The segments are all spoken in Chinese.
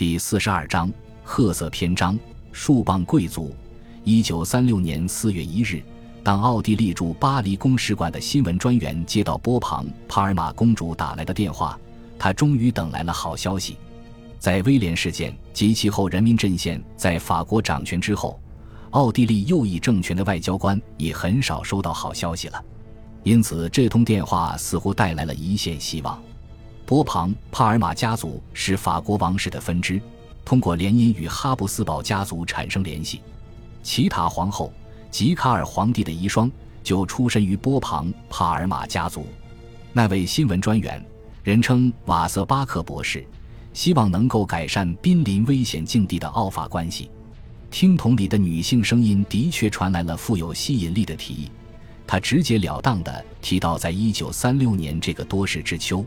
第四十二章褐色篇章：树棒贵族。一九三六年四月一日，当奥地利驻巴黎公使馆的新闻专员接到波旁帕尔马公主打来的电话，他终于等来了好消息。在威廉事件及其后人民阵线在法国掌权之后，奥地利右翼政权的外交官已很少收到好消息了。因此，这通电话似乎带来了一线希望。波旁帕尔马家族是法国王室的分支，通过联姻与哈布斯堡家族产生联系。齐塔皇后、吉卡尔皇帝的遗孀就出身于波旁帕尔马家族。那位新闻专员，人称瓦瑟巴克博士。希望能够改善濒临危险境地的奥法关系。听筒里的女性声音的确传来了富有吸引力的提议。他直截了当地提到，在一九三六年这个多事之秋，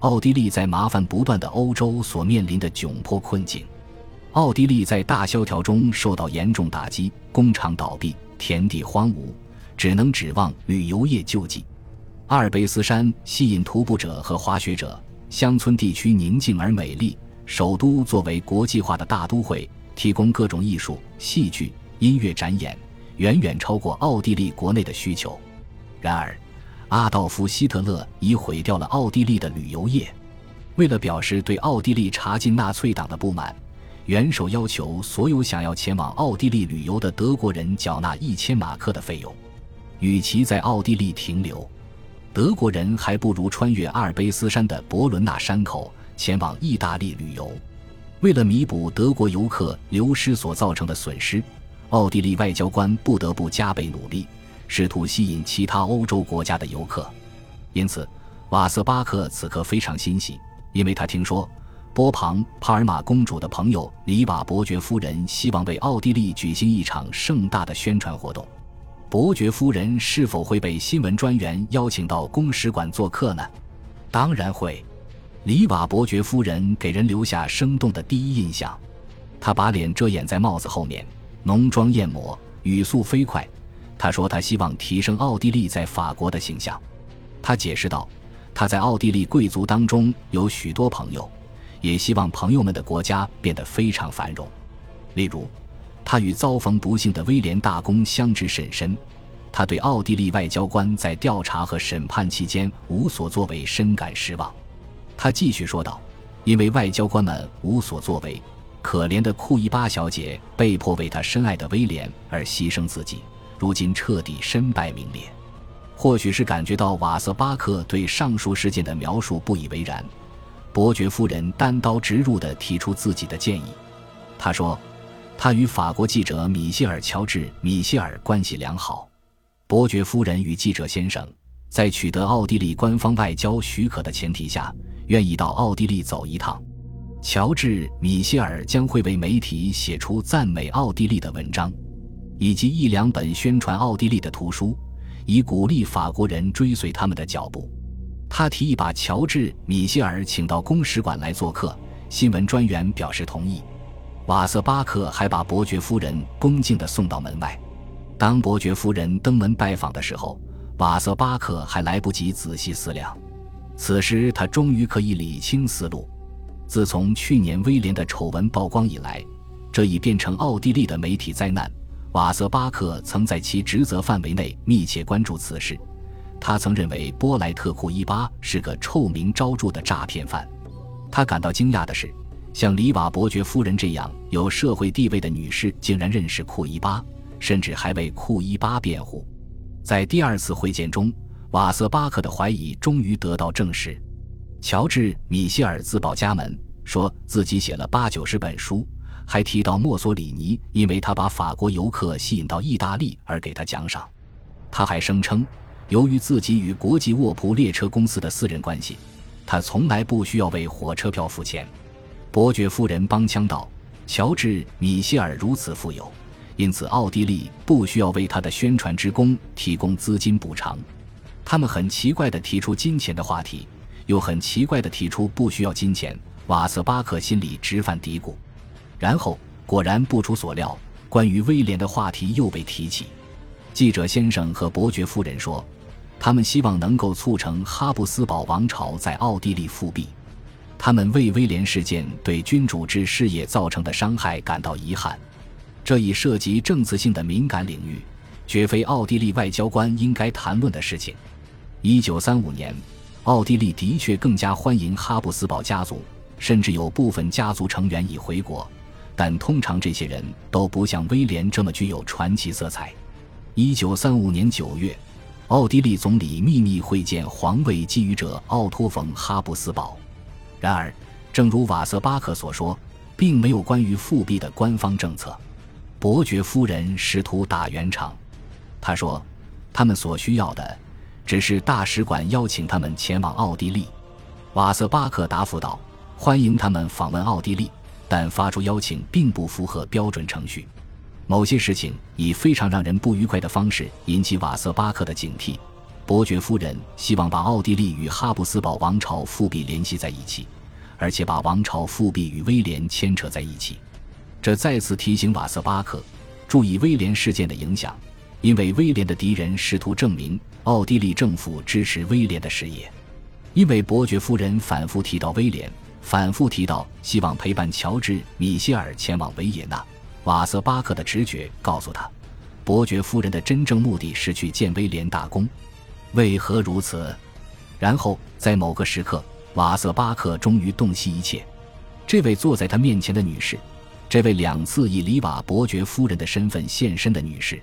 奥地利在麻烦不断的欧洲所面临的窘迫困境。奥地利在大萧条中受到严重打击，工厂倒闭，田地荒芜，只能指望旅游业救济。阿尔卑斯山吸引徒步者和滑雪者。乡村地区宁静而美丽，首都作为国际化的大都会，提供各种艺术、戏剧、音乐展演，远远超过奥地利国内的需求。然而，阿道夫·希特勒已毁掉了奥地利的旅游业。为了表示对奥地利查禁纳粹党的不满，元首要求所有想要前往奥地利旅游的德国人缴纳一千马克的费用，与其在奥地利停留。德国人还不如穿越阿尔卑斯山的伯伦纳山口前往意大利旅游。为了弥补德国游客流失所造成的损失，奥地利外交官不得不加倍努力，试图吸引其他欧洲国家的游客。因此，瓦瑟巴克此刻非常欣喜，因为他听说波旁帕尔马公主的朋友里瓦伯爵夫人希望为奥地利举行一场盛大的宣传活动。伯爵夫人是否会被新闻专员邀请到公使馆做客呢？当然会。里瓦伯爵夫人给人留下生动的第一印象。她把脸遮掩在帽子后面，浓妆艳抹，语速飞快。他说：“他希望提升奥地利在法国的形象。”他解释道：“他在奥地利贵族当中有许多朋友，也希望朋友们的国家变得非常繁荣。例如。”他与遭逢不幸的威廉大公相知甚深，他对奥地利外交官在调查和审判期间无所作为深感失望。他继续说道：“因为外交官们无所作为，可怜的库伊巴小姐被迫为他深爱的威廉而牺牲自己，如今彻底身败名裂。或许是感觉到瓦瑟巴克对上述事件的描述不以为然，伯爵夫人单刀直入地提出自己的建议。他说。”他与法国记者米歇尔·乔治·米歇尔关系良好。伯爵夫人与记者先生在取得奥地利官方外交许可的前提下，愿意到奥地利走一趟。乔治·米歇尔将会为媒体写出赞美奥地利的文章，以及一两本宣传奥地利的图书，以鼓励法国人追随他们的脚步。他提议把乔治·米歇尔请到公使馆来做客，新闻专员表示同意。瓦瑟巴克还把伯爵夫人恭敬地送到门外。当伯爵夫人登门拜访的时候，瓦瑟巴克还来不及仔细思量。此时，他终于可以理清思路。自从去年威廉的丑闻曝光以来，这已变成奥地利的媒体灾难。瓦瑟巴克曾在其职责范围内密切关注此事。他曾认为波莱特库伊巴是个臭名昭著的诈骗犯。他感到惊讶的是。像里瓦伯爵夫人这样有社会地位的女士，竟然认识库伊巴，甚至还为库伊巴辩护。在第二次会见中，瓦瑟巴克的怀疑终于得到证实。乔治·米歇尔自报家门，说自己写了八九十本书，还提到墨索里尼因为他把法国游客吸引到意大利而给他奖赏。他还声称，由于自己与国际卧铺列车公司的私人关系，他从来不需要为火车票付钱。伯爵夫人帮腔道：“乔治·米歇尔如此富有，因此奥地利不需要为他的宣传之功提供资金补偿。他们很奇怪地提出金钱的话题，又很奇怪地提出不需要金钱。”瓦瑟巴克心里直犯嘀咕。然后果然不出所料，关于威廉的话题又被提起。记者先生和伯爵夫人说，他们希望能够促成哈布斯堡王朝在奥地利复辟。他们为威廉事件对君主制事业造成的伤害感到遗憾。这一涉及政治性的敏感领域，绝非奥地利外交官应该谈论的事情。一九三五年，奥地利的确更加欢迎哈布斯堡家族，甚至有部分家族成员已回国，但通常这些人都不像威廉这么具有传奇色彩。一九三五年九月，奥地利总理秘密会见皇位觊觎者奥托·冯·哈布斯堡。然而，正如瓦瑟巴克所说，并没有关于复辟的官方政策。伯爵夫人试图打圆场，他说：“他们所需要的只是大使馆邀请他们前往奥地利。”瓦瑟巴克答复道：“欢迎他们访问奥地利，但发出邀请并不符合标准程序。某些事情以非常让人不愉快的方式引起瓦瑟巴克的警惕。伯爵夫人希望把奥地利与哈布斯堡王朝复辟联系在一起，而且把王朝复辟与威廉牵扯在一起。”这再次提醒瓦瑟巴克注意威廉事件的影响，因为威廉的敌人试图证明奥地利政府支持威廉的事业。因为伯爵夫人反复提到威廉，反复提到希望陪伴乔治·米歇尔前往维也纳。瓦瑟巴克的直觉告诉他，伯爵夫人的真正目的是去见威廉大公。为何如此？然后在某个时刻，瓦瑟巴克终于洞悉一切。这位坐在他面前的女士。这位两次以里瓦伯爵夫人的身份现身的女士，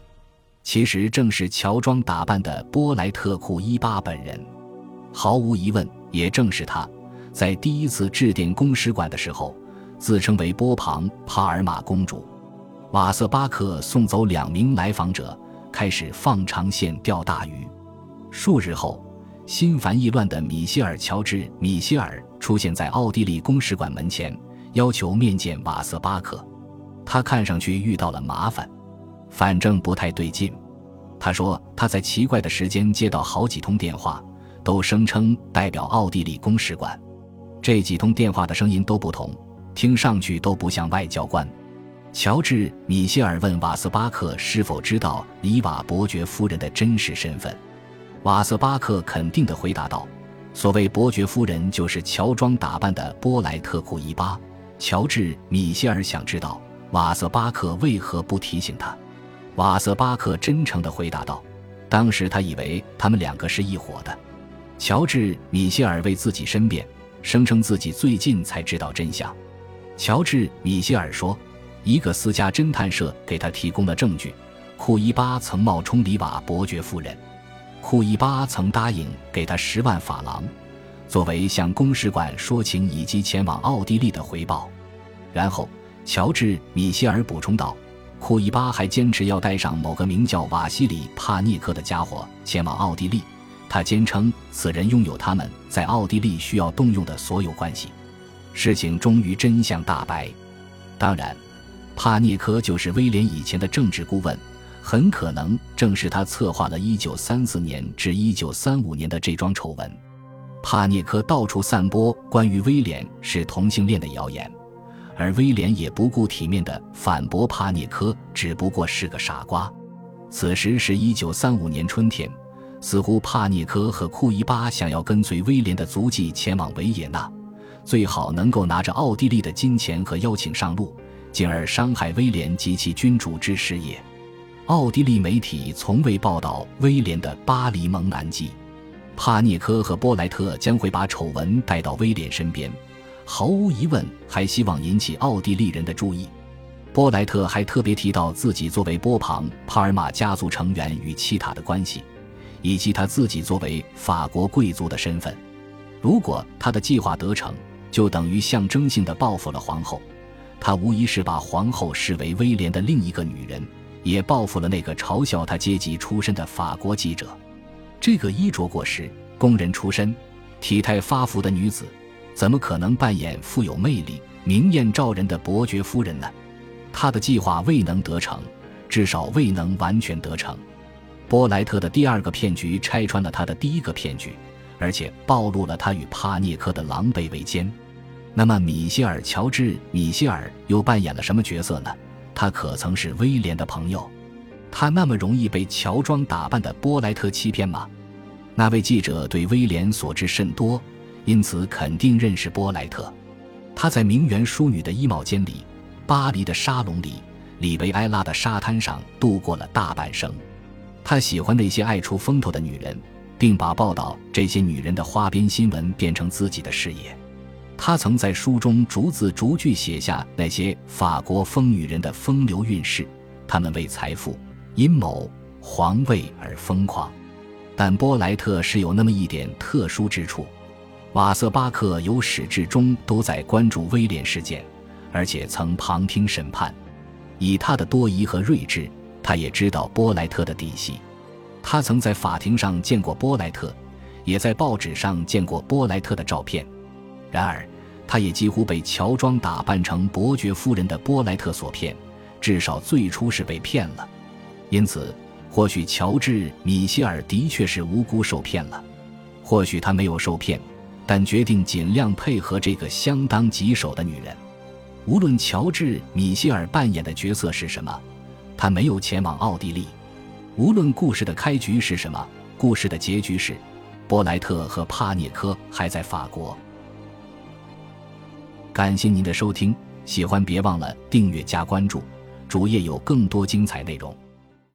其实正是乔装打扮的波莱特库伊巴本人。毫无疑问，也正是她，在第一次致电公使馆的时候，自称为波旁帕尔玛公主。瓦瑟巴克送走两名来访者，开始放长线钓大鱼。数日后，心烦意乱的米歇尔·乔治·米歇尔出现在奥地利公使馆门前。要求面见瓦瑟巴克，他看上去遇到了麻烦，反正不太对劲。他说他在奇怪的时间接到好几通电话，都声称代表奥地利公使馆。这几通电话的声音都不同，听上去都不像外交官。乔治·米歇尔问瓦瑟巴克是否知道里瓦伯爵夫人的真实身份，瓦瑟巴克肯定地回答道：“所谓伯爵夫人，就是乔装打扮的波莱特库伊巴。”乔治·米歇尔想知道瓦瑟巴克为何不提醒他。瓦瑟巴克真诚地回答道：“当时他以为他们两个是一伙的。”乔治·米歇尔为自己申辩，声称自己最近才知道真相。乔治·米歇尔说：“一个私家侦探社给他提供了证据，库伊巴曾冒充里瓦伯爵夫人，库伊巴曾答应给他十万法郎。”作为向公使馆说情以及前往奥地利的回报，然后乔治·米歇尔补充道：“库伊巴还坚持要带上某个名叫瓦西里·帕涅克的家伙前往奥地利。他坚称此人拥有他们在奥地利需要动用的所有关系。”事情终于真相大白。当然，帕涅科就是威廉以前的政治顾问，很可能正是他策划了1934年至1935年的这桩丑闻。帕涅科到处散播关于威廉是同性恋的谣言，而威廉也不顾体面地反驳帕涅科只不过是个傻瓜。此时是一九三五年春天，似乎帕涅科和库伊巴想要跟随威廉的足迹前往维也纳，最好能够拿着奥地利的金钱和邀请上路，进而伤害威廉及其君主之事业。奥地利媒体从未报道威廉的巴黎蒙难记。帕涅科和波莱特将会把丑闻带到威廉身边，毫无疑问，还希望引起奥地利人的注意。波莱特还特别提到自己作为波旁帕尔马家族成员与契塔的关系，以及他自己作为法国贵族的身份。如果他的计划得逞，就等于象征性的报复了皇后。他无疑是把皇后视为威廉的另一个女人，也报复了那个嘲笑他阶级出身的法国记者。这个衣着过时、工人出身、体态发福的女子，怎么可能扮演富有魅力、明艳照人的伯爵夫人呢？他的计划未能得逞，至少未能完全得逞。波莱特的第二个骗局拆穿了他的第一个骗局，而且暴露了他与帕涅克的狼狈为奸。那么，米歇尔·乔治·米歇尔又扮演了什么角色呢？他可曾是威廉的朋友？他那么容易被乔装打扮的波莱特欺骗吗？那位记者对威廉所知甚多，因此肯定认识波莱特。他在名媛淑女的衣帽间里，巴黎的沙龙里，里维埃拉的沙滩上度过了大半生。他喜欢那些爱出风头的女人，并把报道这些女人的花边新闻变成自己的事业。他曾在书中逐字逐句写下那些法国疯女人的风流韵事，她们为财富、阴谋、皇位而疯狂。但波莱特是有那么一点特殊之处。瓦瑟巴克由始至终都在关注威廉事件，而且曾旁听审判。以他的多疑和睿智，他也知道波莱特的底细。他曾在法庭上见过波莱特，也在报纸上见过波莱特的照片。然而，他也几乎被乔装打扮成伯爵夫人的波莱特所骗，至少最初是被骗了。因此，或许乔治·米歇尔的确是无辜受骗了，或许他没有受骗。但决定尽量配合这个相当棘手的女人。无论乔治·米歇尔扮演的角色是什么，他没有前往奥地利。无论故事的开局是什么，故事的结局是，波莱特和帕涅科还在法国。感谢您的收听，喜欢别忘了订阅加关注，主页有更多精彩内容。